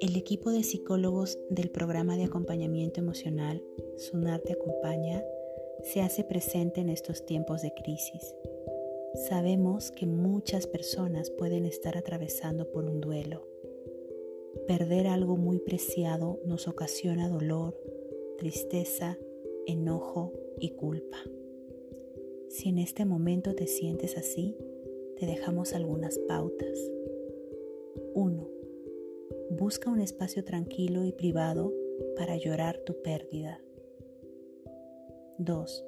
El equipo de psicólogos del programa de acompañamiento emocional Sunar te acompaña se hace presente en estos tiempos de crisis. Sabemos que muchas personas pueden estar atravesando por un duelo. Perder algo muy preciado nos ocasiona dolor, tristeza, enojo y culpa. Si en este momento te sientes así, te dejamos algunas pautas. 1. Busca un espacio tranquilo y privado para llorar tu pérdida. 2.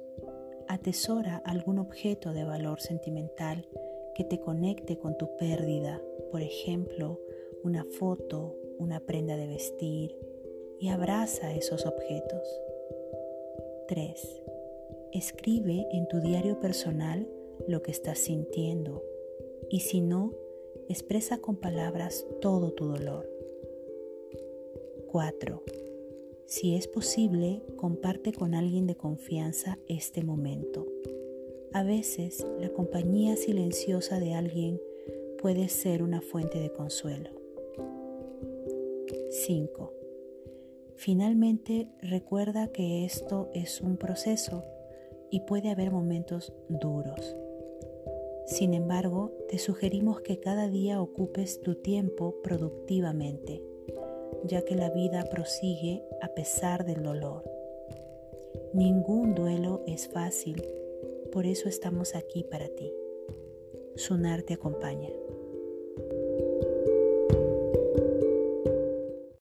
Atesora algún objeto de valor sentimental que te conecte con tu pérdida, por ejemplo, una foto, una prenda de vestir, y abraza esos objetos. 3. Escribe en tu diario personal lo que estás sintiendo y si no, expresa con palabras todo tu dolor. 4. Si es posible, comparte con alguien de confianza este momento. A veces, la compañía silenciosa de alguien puede ser una fuente de consuelo. 5. Finalmente, recuerda que esto es un proceso y puede haber momentos duros. Sin embargo, te sugerimos que cada día ocupes tu tiempo productivamente ya que la vida prosigue a pesar del dolor. Ningún duelo es fácil, por eso estamos aquí para ti. Sunar te acompaña.